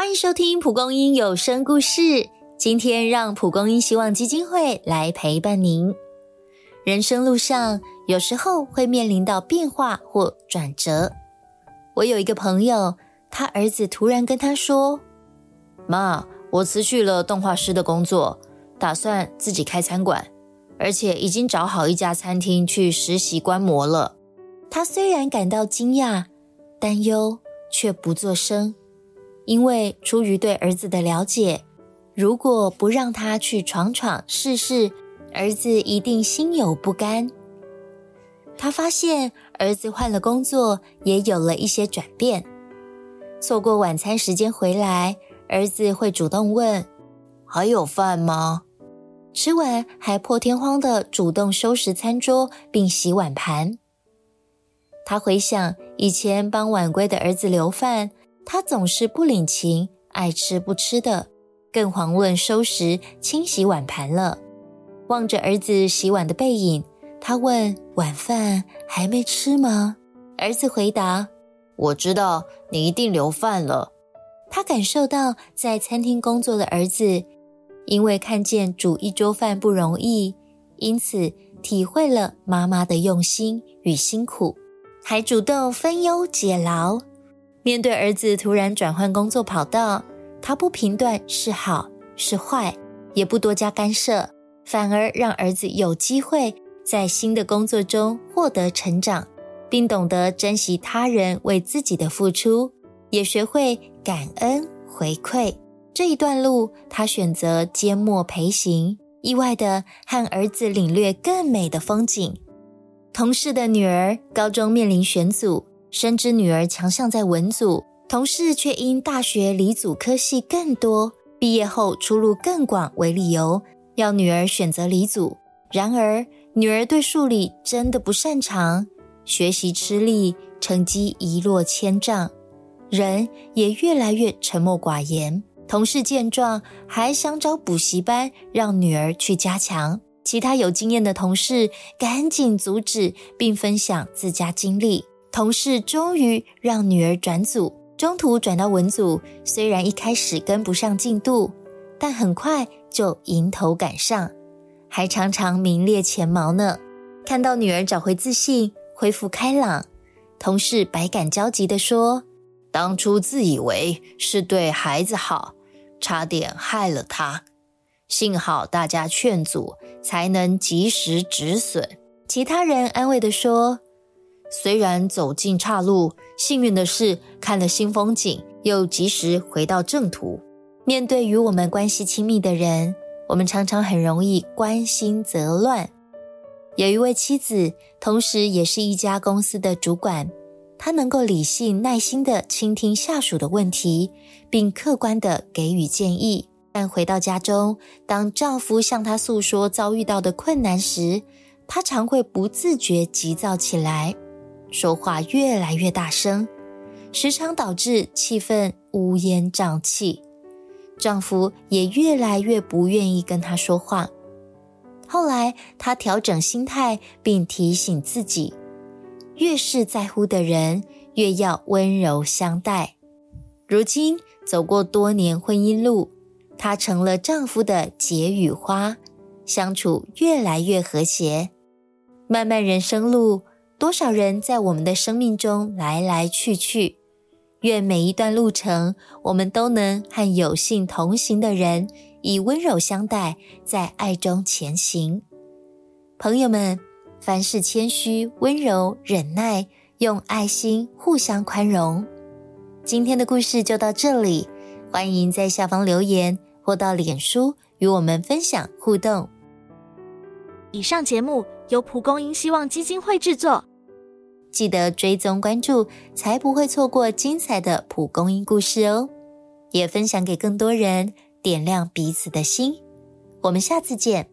欢迎收听蒲公英有声故事。今天让蒲公英希望基金会来陪伴您。人生路上有时候会面临到变化或转折。我有一个朋友，他儿子突然跟他说：“妈，我辞去了动画师的工作，打算自己开餐馆，而且已经找好一家餐厅去实习观摩了。”他虽然感到惊讶、担忧，却不作声。因为出于对儿子的了解，如果不让他去闯闯试试，儿子一定心有不甘。他发现儿子换了工作，也有了一些转变。错过晚餐时间回来，儿子会主动问：“还有饭吗？”吃完还破天荒的主动收拾餐桌并洗碗盘。他回想以前帮晚归的儿子留饭。他总是不领情，爱吃不吃的，更遑论收拾清洗碗盘了。望着儿子洗碗的背影，他问：“晚饭还没吃吗？”儿子回答：“我知道你一定留饭了。”他感受到在餐厅工作的儿子，因为看见煮一桌饭不容易，因此体会了妈妈的用心与辛苦，还主动分忧解劳。面对儿子突然转换工作跑道，他不评断是好是坏，也不多加干涉，反而让儿子有机会在新的工作中获得成长，并懂得珍惜他人为自己的付出，也学会感恩回馈。这一段路，他选择缄默陪行，意外的和儿子领略更美的风景。同事的女儿高中面临选组。深知女儿强项在文组，同事却因大学理组科系更多，毕业后出路更广为理由，要女儿选择理组。然而，女儿对数理真的不擅长，学习吃力，成绩一落千丈，人也越来越沉默寡言。同事见状，还想找补习班让女儿去加强。其他有经验的同事赶紧阻止，并分享自家经历。同事终于让女儿转组，中途转到文组。虽然一开始跟不上进度，但很快就迎头赶上，还常常名列前茅呢。看到女儿找回自信，恢复开朗，同事百感交集地说：“当初自以为是对孩子好，差点害了他。幸好大家劝阻，才能及时止损。”其他人安慰地说。虽然走进岔路，幸运的是看了新风景，又及时回到正途。面对与我们关系亲密的人，我们常常很容易关心则乱。有一位妻子，同时也是一家公司的主管，她能够理性、耐心地倾听下属的问题，并客观地给予建议。但回到家中，当丈夫向她诉说遭遇到的困难时，她常会不自觉急躁起来。说话越来越大声，时常导致气氛乌烟瘴气。丈夫也越来越不愿意跟她说话。后来，她调整心态，并提醒自己：越是在乎的人，越要温柔相待。如今，走过多年婚姻路，她成了丈夫的解语花，相处越来越和谐。漫漫人生路。多少人在我们的生命中来来去去？愿每一段路程，我们都能和有幸同行的人以温柔相待，在爱中前行。朋友们，凡事谦虚、温柔、忍耐，用爱心互相宽容。今天的故事就到这里，欢迎在下方留言或到脸书与我们分享互动。以上节目由蒲公英希望基金会制作。记得追踪关注，才不会错过精彩的蒲公英故事哦！也分享给更多人，点亮彼此的心。我们下次见。